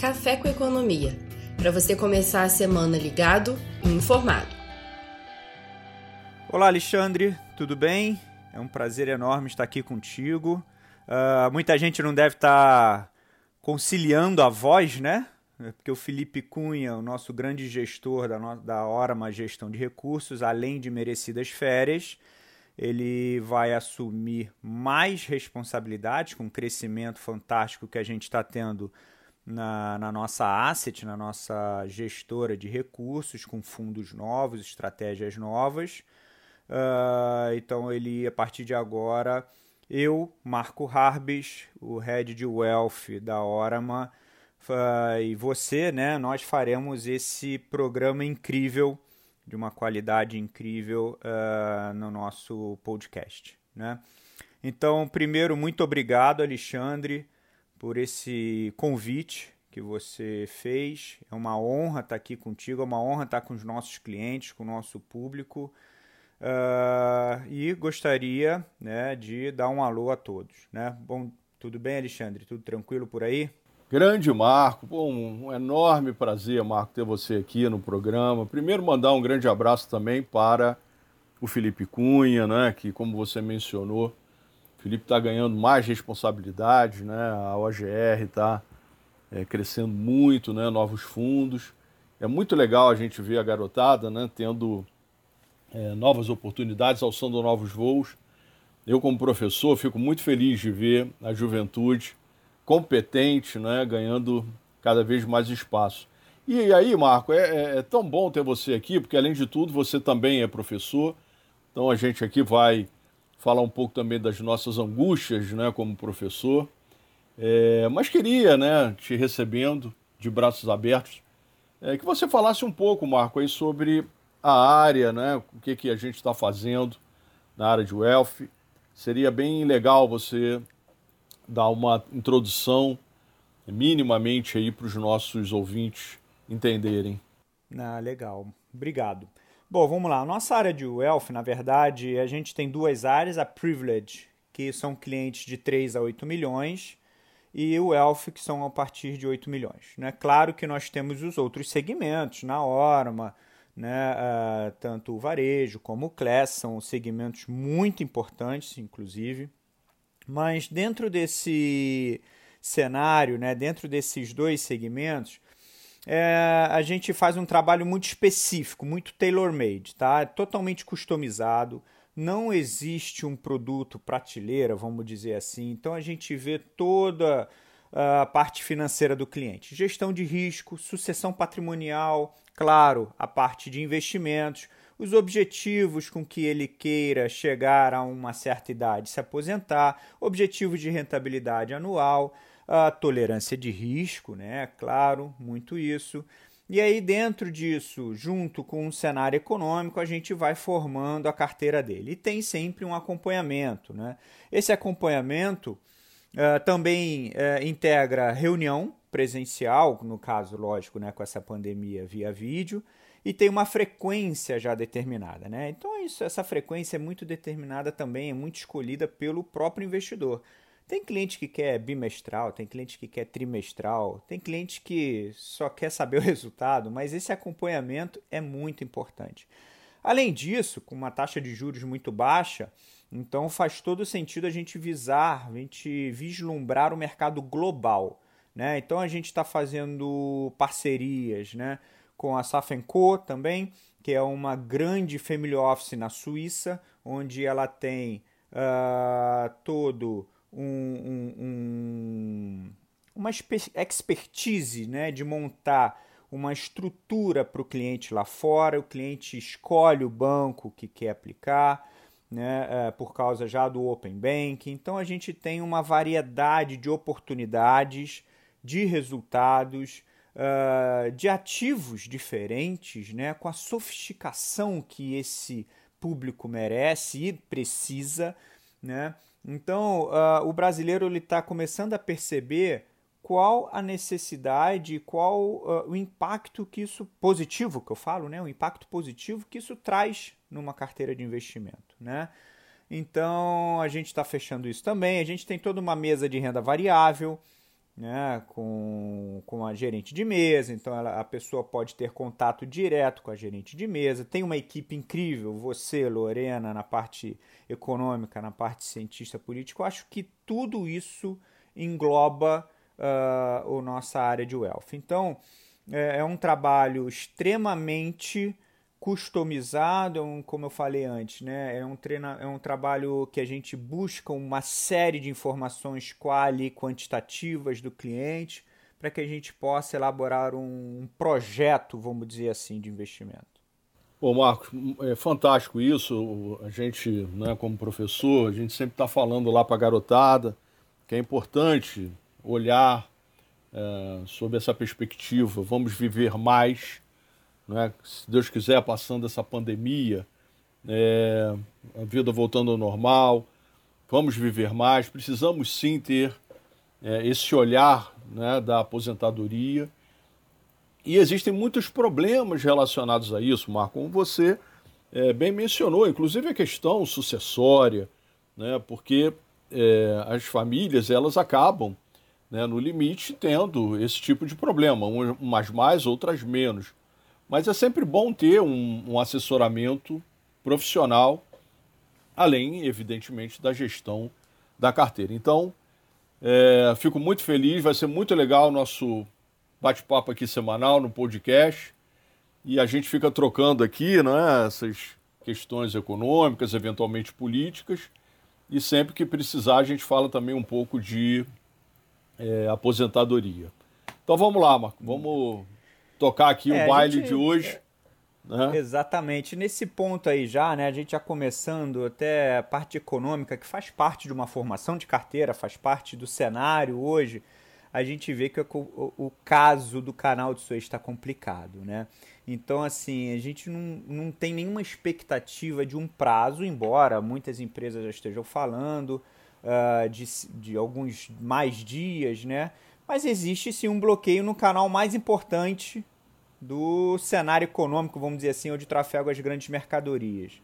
Café com Economia, para você começar a semana ligado e informado. Olá, Alexandre, tudo bem? É um prazer enorme estar aqui contigo. Uh, muita gente não deve estar conciliando a voz, né? Porque o Felipe Cunha, o nosso grande gestor da, no... da Gestão de Recursos, além de merecidas férias, ele vai assumir mais responsabilidades com o crescimento fantástico que a gente está tendo na, na, nossa asset, na nossa gestora de recursos, com fundos novos, estratégias novas. Uh, então, ele, a partir de agora, eu, Marco Harbis, o head de wealth da Orama, uh, e você, né, nós faremos esse programa incrível, de uma qualidade incrível uh, no nosso podcast. Né? Então, primeiro, muito obrigado, Alexandre por esse convite que você fez. É uma honra estar aqui contigo, é uma honra estar com os nossos clientes, com o nosso público. Uh, e gostaria né, de dar um alô a todos. Né? Bom, tudo bem, Alexandre? Tudo tranquilo por aí? Grande Marco, Bom, um enorme prazer, Marco, ter você aqui no programa. Primeiro, mandar um grande abraço também para o Felipe Cunha, né, que, como você mencionou, o Felipe está ganhando mais responsabilidade, né? A OGR está é, crescendo muito, né? Novos fundos. É muito legal a gente ver a garotada, né? Tendo é, novas oportunidades, alçando novos voos. Eu, como professor, fico muito feliz de ver a juventude competente, né? Ganhando cada vez mais espaço. E aí, Marco, é, é, é tão bom ter você aqui, porque além de tudo, você também é professor. Então a gente aqui vai falar um pouco também das nossas angústias, né, como professor. É, mas queria, né, te recebendo de braços abertos, é, que você falasse um pouco, Marco, aí sobre a área, né, o que, que a gente está fazendo na área de wealth. Seria bem legal você dar uma introdução minimamente aí para os nossos ouvintes entenderem. Ah, legal. Obrigado. Bom, vamos lá. Nossa área de wealth, na verdade, a gente tem duas áreas: a privilege, que são clientes de 3 a 8 milhões, e o wealth, que são a partir de 8 milhões. Né? Claro que nós temos os outros segmentos, na Orma, né? Uh, tanto o varejo como o class são segmentos muito importantes, inclusive. Mas dentro desse cenário, né, dentro desses dois segmentos, é, a gente faz um trabalho muito específico, muito tailor-made, tá? É totalmente customizado. Não existe um produto prateleira, vamos dizer assim. Então a gente vê toda a parte financeira do cliente, gestão de risco, sucessão patrimonial, claro, a parte de investimentos, os objetivos com que ele queira chegar a uma certa idade, se aposentar, objetivos de rentabilidade anual a tolerância de risco, né? Claro, muito isso. E aí, dentro disso, junto com um cenário econômico, a gente vai formando a carteira dele. E tem sempre um acompanhamento. Né? Esse acompanhamento uh, também uh, integra reunião presencial, no caso, lógico, né, com essa pandemia via vídeo, e tem uma frequência já determinada. Né? Então, isso, essa frequência é muito determinada também, é muito escolhida pelo próprio investidor. Tem cliente que quer bimestral, tem cliente que quer trimestral, tem cliente que só quer saber o resultado, mas esse acompanhamento é muito importante. Além disso, com uma taxa de juros muito baixa, então faz todo sentido a gente visar, a gente vislumbrar o mercado global. Né? Então a gente está fazendo parcerias né? com a Safenco também, que é uma grande family office na Suíça, onde ela tem uh, todo um, um, um, uma expertise né, de montar uma estrutura para o cliente lá fora, o cliente escolhe o banco que quer aplicar, né, é, por causa já do Open Bank. Então a gente tem uma variedade de oportunidades, de resultados, uh, de ativos diferentes, né, com a sofisticação que esse público merece e precisa. Né? Então, uh, o brasileiro está começando a perceber qual a necessidade, qual uh, o impacto que isso positivo que eu falo, né? O impacto positivo que isso traz numa carteira de investimento, né? Então a gente está fechando isso também. A gente tem toda uma mesa de renda variável, né, com, com a gerente de mesa, então ela, a pessoa pode ter contato direto com a gerente de mesa. Tem uma equipe incrível, você, Lorena, na parte econômica, na parte cientista político. Eu acho que tudo isso engloba uh, a nossa área de wealth. Então, é, é um trabalho extremamente customizado, é como eu falei antes, né? é, um treina, é um trabalho que a gente busca uma série de informações quali e quantitativas do cliente para que a gente possa elaborar um projeto, vamos dizer assim, de investimento. Bom, Marcos, é fantástico isso. A gente, né, como professor, a gente sempre está falando lá para a garotada que é importante olhar é, sob essa perspectiva. Vamos viver mais, né? se Deus quiser, passando essa pandemia, é, a vida voltando ao normal, vamos viver mais. Precisamos sim ter é, esse olhar né, da aposentadoria. E existem muitos problemas relacionados a isso, Marco, como você é, bem mencionou, inclusive a questão sucessória, né, porque é, as famílias elas acabam, né, no limite, tendo esse tipo de problema, umas mais, outras menos. Mas é sempre bom ter um, um assessoramento profissional, além, evidentemente, da gestão da carteira. Então, é, fico muito feliz, vai ser muito legal o nosso bate-papo aqui semanal no podcast. E a gente fica trocando aqui né, essas questões econômicas, eventualmente políticas. E sempre que precisar, a gente fala também um pouco de é, aposentadoria. Então vamos lá, Marco, vamos tocar aqui é, o baile gente, de hoje. Né? Exatamente. Nesse ponto aí já, né, a gente já começando até a parte econômica, que faz parte de uma formação de carteira, faz parte do cenário hoje, a gente vê que o, o, o caso do canal de Suez está complicado, né? Então, assim, a gente não, não tem nenhuma expectativa de um prazo, embora muitas empresas já estejam falando uh, de, de alguns mais dias, né? Mas existe sim um bloqueio no canal mais importante do cenário econômico, vamos dizer assim, onde trafegam as grandes mercadorias.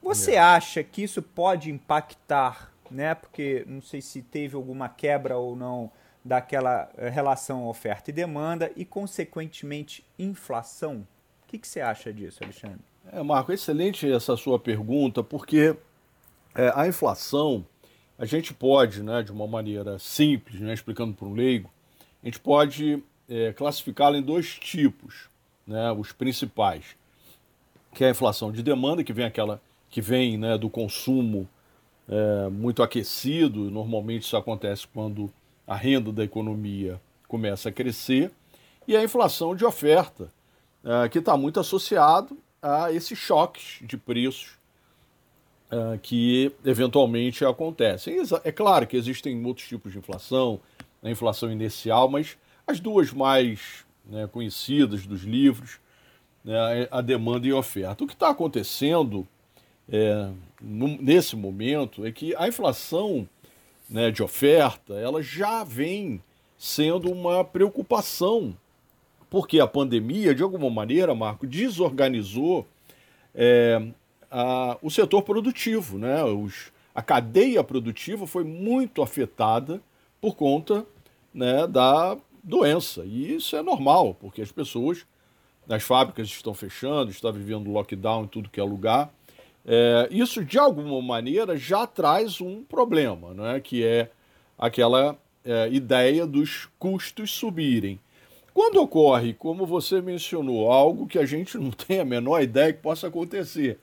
Você é. acha que isso pode impactar, né? Porque não sei se teve alguma quebra ou não daquela eh, relação oferta e demanda e, consequentemente, inflação? O que, que você acha disso, Alexandre? É, Marco, excelente essa sua pergunta, porque é, a inflação, a gente pode, né, de uma maneira simples, né, explicando para um leigo, gente pode é, classificá-la em dois tipos, né, os principais, que é a inflação de demanda, que vem aquela que vem né, do consumo é, muito aquecido, normalmente isso acontece quando a renda da economia começa a crescer, e a inflação de oferta, uh, que está muito associado a esses choques de preços uh, que eventualmente acontecem. É claro que existem outros tipos de inflação, a inflação inicial, mas as duas mais né, conhecidas dos livros, né, a demanda e a oferta. O que está acontecendo é, nesse momento é que a inflação né, de oferta, ela já vem sendo uma preocupação, porque a pandemia, de alguma maneira, Marco, desorganizou é, a, o setor produtivo. Né? Os, a cadeia produtiva foi muito afetada por conta né, da doença. E isso é normal, porque as pessoas, as fábricas estão fechando, está vivendo lockdown em tudo que é lugar. É, isso, de alguma maneira, já traz um problema, né? que é aquela é, ideia dos custos subirem. Quando ocorre, como você mencionou, algo que a gente não tem a menor ideia que possa acontecer,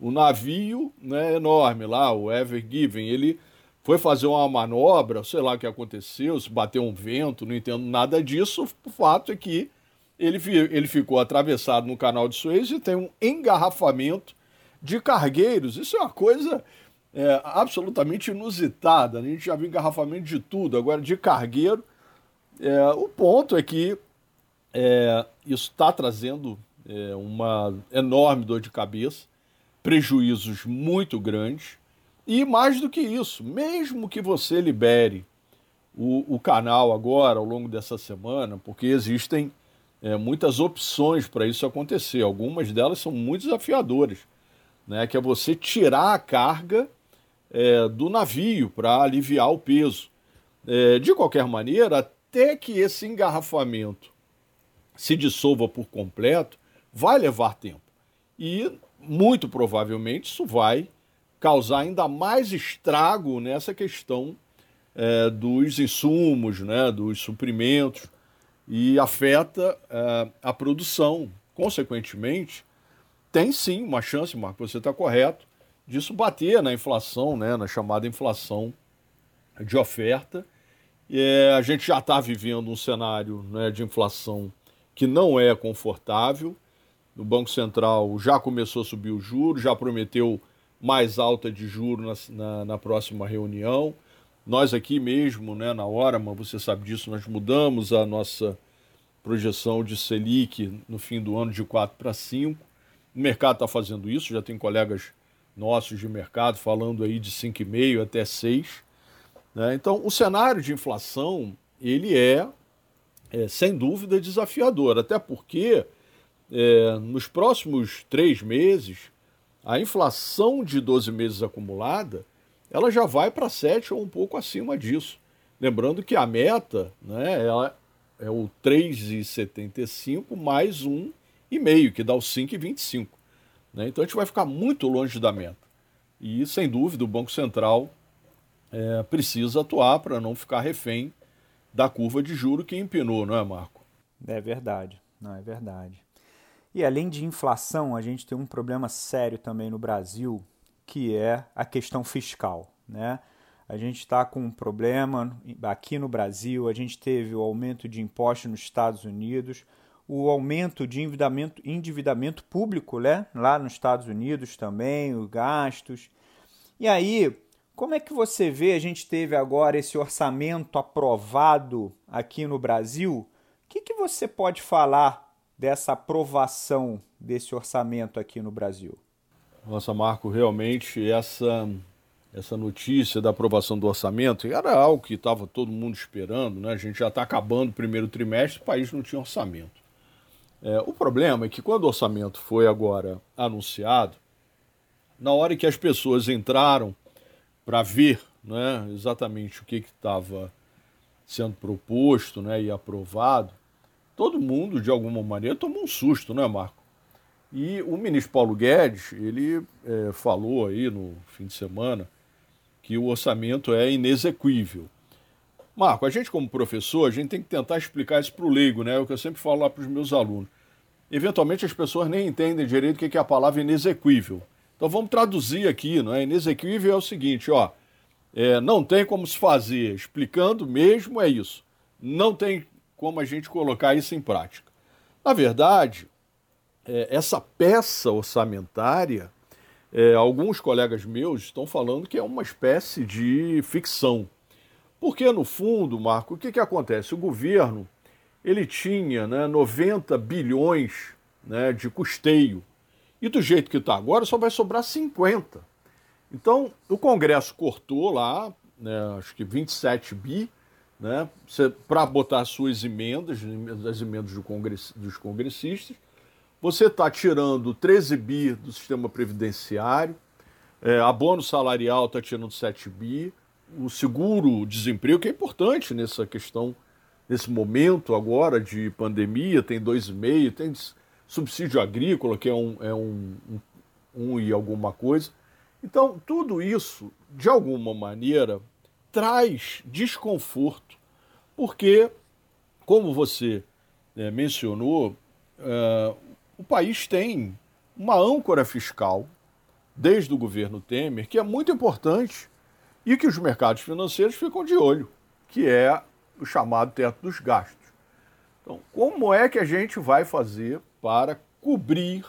o navio né, enorme lá, o Ever Given, ele foi fazer uma manobra, sei lá o que aconteceu, se bateu um vento, não entendo nada disso. O fato é que ele, ele ficou atravessado no canal de Suez e tem um engarrafamento de cargueiros. Isso é uma coisa é, absolutamente inusitada. Né? A gente já viu engarrafamento de tudo, agora de cargueiro. É, o ponto é que é, isso está trazendo é, uma enorme dor de cabeça, prejuízos muito grandes. E mais do que isso, mesmo que você libere o, o canal agora, ao longo dessa semana, porque existem é, muitas opções para isso acontecer, algumas delas são muito desafiadoras né, que é você tirar a carga é, do navio para aliviar o peso. É, de qualquer maneira, até que esse engarrafamento se dissolva por completo, vai levar tempo. E muito provavelmente isso vai causar ainda mais estrago nessa questão é, dos insumos, né, dos suprimentos, e afeta é, a produção. Consequentemente, tem sim uma chance, Marco, você está correto, disso bater na inflação, né, na chamada inflação de oferta. É, a gente já está vivendo um cenário né, de inflação que não é confortável. O Banco Central já começou a subir o juros, já prometeu mais alta de juros na, na, na, próxima reunião. Nós aqui mesmo, né, na hora, mas você sabe disso, nós mudamos a nossa projeção de Selic no fim do ano de 4 para 5. O mercado está fazendo isso, já tem colegas nossos de mercado falando aí de 5,5 até 6. Né? Então, o cenário de inflação, ele é é, sem dúvida, desafiador, até porque é, nos próximos três meses, a inflação de 12 meses acumulada, ela já vai para 7 ou um pouco acima disso. Lembrando que a meta né, ela é o 3,75 mais 1,5, que dá o 5,25. Né? Então a gente vai ficar muito longe da meta. E, sem dúvida, o Banco Central é, precisa atuar para não ficar refém da curva de juro que empinou, não é, Marco? É verdade, não é verdade. E além de inflação, a gente tem um problema sério também no Brasil, que é a questão fiscal, né? A gente está com um problema aqui no Brasil, a gente teve o aumento de impostos nos Estados Unidos, o aumento de endividamento, endividamento público né? lá nos Estados Unidos também, os gastos. E aí, como é que você vê? A gente teve agora esse orçamento aprovado aqui no Brasil. O que, que você pode falar dessa aprovação desse orçamento aqui no Brasil? Nossa, Marco, realmente essa essa notícia da aprovação do orçamento era algo que estava todo mundo esperando, né? A gente já está acabando o primeiro trimestre, o país não tinha orçamento. É, o problema é que quando o orçamento foi agora anunciado, na hora que as pessoas entraram para ver né, exatamente o que estava sendo proposto né, e aprovado, todo mundo, de alguma maneira, tomou um susto, né, Marco? E o ministro Paulo Guedes, ele é, falou aí no fim de semana que o orçamento é inexequível. Marco, a gente como professor, a gente tem que tentar explicar isso para o leigo, né? É o que eu sempre falo lá para os meus alunos. Eventualmente as pessoas nem entendem direito o que é a palavra inexequível. Então vamos traduzir aqui, não é? Inexequível é o seguinte, ó, é, não tem como se fazer, explicando mesmo é isso. Não tem como a gente colocar isso em prática. Na verdade, é, essa peça orçamentária, é, alguns colegas meus estão falando que é uma espécie de ficção. Porque, no fundo, Marco, o que, que acontece? O governo ele tinha né, 90 bilhões né, de custeio e do jeito que está agora, só vai sobrar 50. Então, o Congresso cortou lá, né, acho que 27 bi, né, para botar suas emendas, as emendas do congress, dos congressistas. Você está tirando 13 bi do sistema previdenciário, é, abono salarial está tirando 7 bi, o seguro-desemprego, que é importante nessa questão, nesse momento agora de pandemia, tem 2,5, tem subsídio agrícola, que é um, é um, um, um e alguma coisa. Então, tudo isso, de alguma maneira, traz desconforto, porque, como você é, mencionou, é, o país tem uma âncora fiscal, desde o governo Temer, que é muito importante e que os mercados financeiros ficam de olho, que é o chamado teto dos gastos. Então, como é que a gente vai fazer para cobrir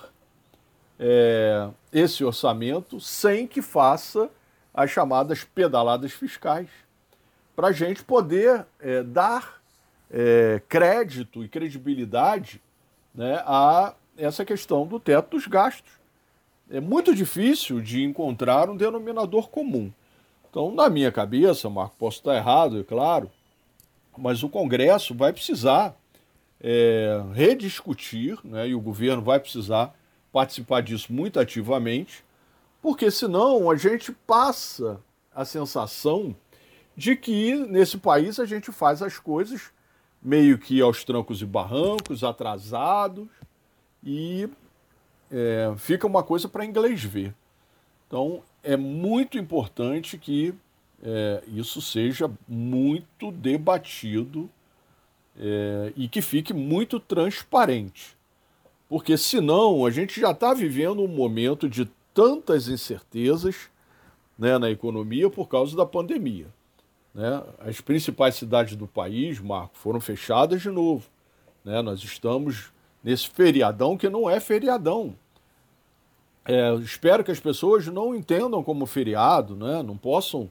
é, esse orçamento sem que faça as chamadas pedaladas fiscais, para a gente poder é, dar é, crédito e credibilidade né, a essa questão do teto dos gastos. É muito difícil de encontrar um denominador comum. Então, na minha cabeça, Marco, posso estar errado, é claro, mas o Congresso vai precisar é, rediscutir, né, e o governo vai precisar participar disso muito ativamente, porque senão a gente passa a sensação de que nesse país a gente faz as coisas meio que aos trancos e barrancos, atrasados, e é, fica uma coisa para inglês ver. Então, é muito importante que é, isso seja muito debatido é, e que fique muito transparente. Porque senão a gente já está vivendo um momento de tantas incertezas né, na economia por causa da pandemia. Né? As principais cidades do país, Marco, foram fechadas de novo. Né? Nós estamos nesse feriadão que não é feriadão. É, espero que as pessoas não entendam como feriado, né? não possam.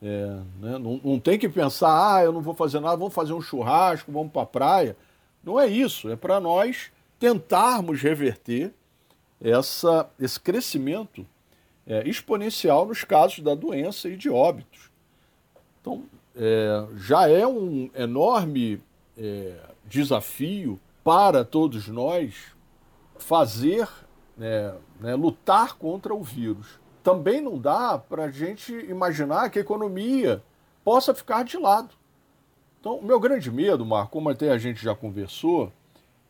É, né? não, não tem que pensar, ah, eu não vou fazer nada, vamos fazer um churrasco, vamos para a praia. Não é isso, é para nós tentarmos reverter essa, esse crescimento é, exponencial nos casos da doença e de óbitos. Então, é, já é um enorme é, desafio para todos nós fazer, né, né, lutar contra o vírus. Também não dá para a gente imaginar que a economia possa ficar de lado. Então, o meu grande medo, Marco, como até a gente já conversou,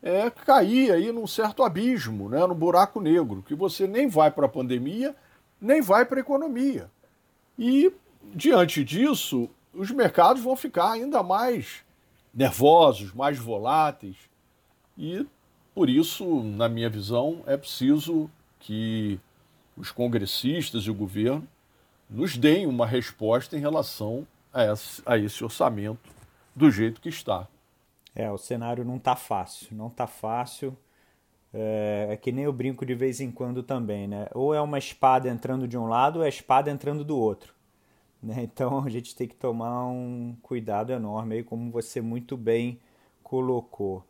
é cair aí num certo abismo, né, no buraco negro, que você nem vai para a pandemia, nem vai para a economia. E diante disso, os mercados vão ficar ainda mais nervosos, mais voláteis. E por isso, na minha visão, é preciso que os congressistas e o governo nos deem uma resposta em relação a esse, a esse orçamento do jeito que está. É, o cenário não está fácil, não está fácil. É, é, que nem eu brinco de vez em quando também, né? Ou é uma espada entrando de um lado ou é a espada entrando do outro. Né? Então a gente tem que tomar um cuidado enorme aí, como você muito bem colocou.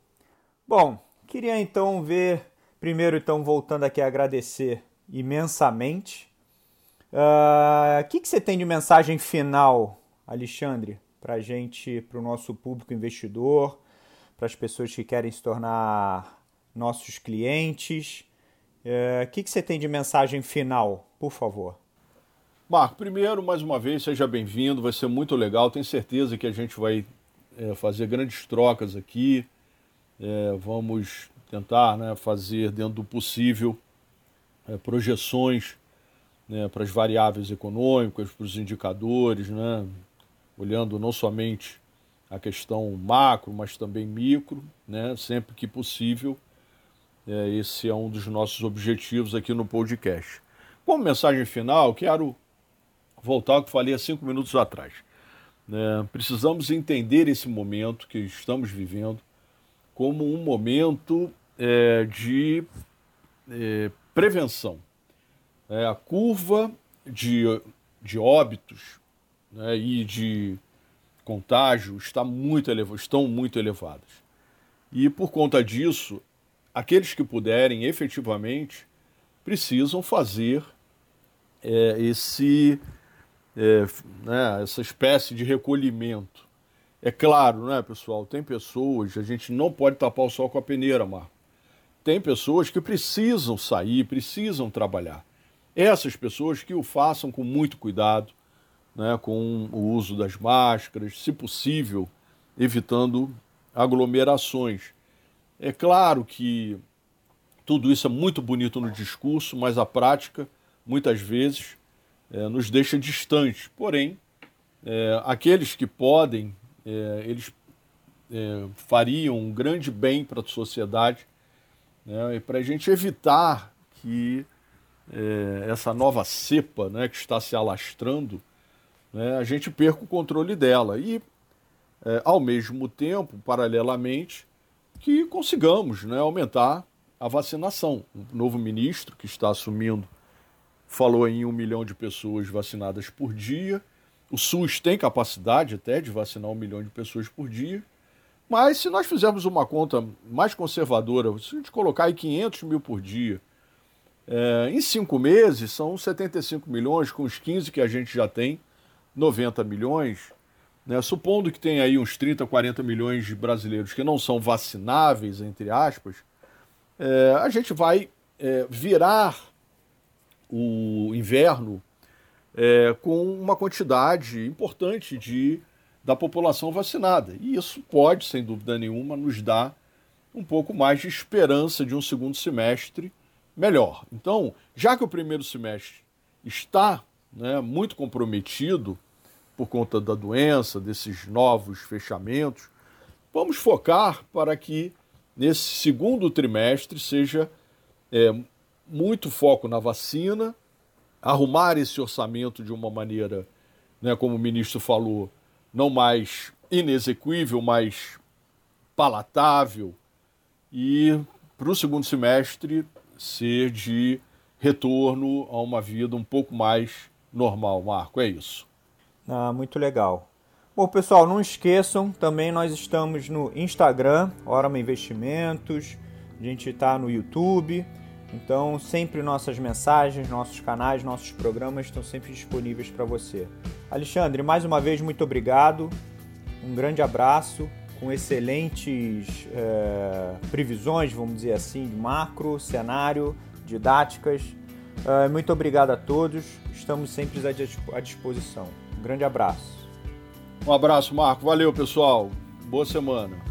Bom, queria então ver, primeiro então voltando aqui a agradecer imensamente. O uh, que, que você tem de mensagem final, Alexandre, para a gente, para o nosso público investidor, para as pessoas que querem se tornar nossos clientes? O uh, que, que você tem de mensagem final, por favor? Marco, primeiro, mais uma vez, seja bem-vindo, vai ser muito legal. Tenho certeza que a gente vai é, fazer grandes trocas aqui. É, vamos tentar né, fazer, dentro do possível, é, projeções né, para as variáveis econômicas, para os indicadores, né, olhando não somente a questão macro, mas também micro, né, sempre que possível. É, esse é um dos nossos objetivos aqui no podcast. Como mensagem final, quero voltar ao que falei há cinco minutos atrás. É, precisamos entender esse momento que estamos vivendo como um momento é, de é, prevenção. É, a curva de, de óbitos né, e de contágio está muito eleva, estão muito elevadas. E por conta disso, aqueles que puderem efetivamente precisam fazer é, esse é, né, essa espécie de recolhimento. É claro, né, pessoal? Tem pessoas, a gente não pode tapar o sol com a peneira, Marco. Tem pessoas que precisam sair, precisam trabalhar. Essas pessoas que o façam com muito cuidado, né, com o uso das máscaras, se possível, evitando aglomerações. É claro que tudo isso é muito bonito no discurso, mas a prática, muitas vezes, é, nos deixa distantes. Porém, é, aqueles que podem, é, eles é, fariam um grande bem para a sociedade né, e para a gente evitar que é, essa nova cepa né, que está se alastrando, né, a gente perca o controle dela. E, é, ao mesmo tempo, paralelamente, que consigamos né, aumentar a vacinação. O novo ministro que está assumindo falou em um milhão de pessoas vacinadas por dia. O SUS tem capacidade até de vacinar um milhão de pessoas por dia. Mas se nós fizermos uma conta mais conservadora, se a gente colocar aí 500 mil por dia, é, em cinco meses são 75 milhões, com os 15 que a gente já tem, 90 milhões. Né? Supondo que tem aí uns 30, 40 milhões de brasileiros que não são vacináveis, entre aspas, é, a gente vai é, virar o inverno é, com uma quantidade importante de, da população vacinada. E isso pode, sem dúvida nenhuma, nos dar um pouco mais de esperança de um segundo semestre melhor. Então, já que o primeiro semestre está né, muito comprometido por conta da doença, desses novos fechamentos, vamos focar para que nesse segundo trimestre seja é, muito foco na vacina, arrumar esse orçamento de uma maneira, né, como o ministro falou, não mais inexequível, mas palatável, e para o segundo semestre ser de retorno a uma vida um pouco mais normal, Marco. É isso. Ah, muito legal. Bom, pessoal, não esqueçam, também nós estamos no Instagram, Orama Investimentos, a gente está no YouTube, então sempre nossas mensagens, nossos canais, nossos programas estão sempre disponíveis para você. Alexandre, mais uma vez, muito obrigado, um grande abraço, com excelentes é, previsões, vamos dizer assim, de macro, cenário, didáticas. É, muito obrigado a todos, estamos sempre à disposição. Um grande abraço. Um abraço, Marco. Valeu, pessoal. Boa semana.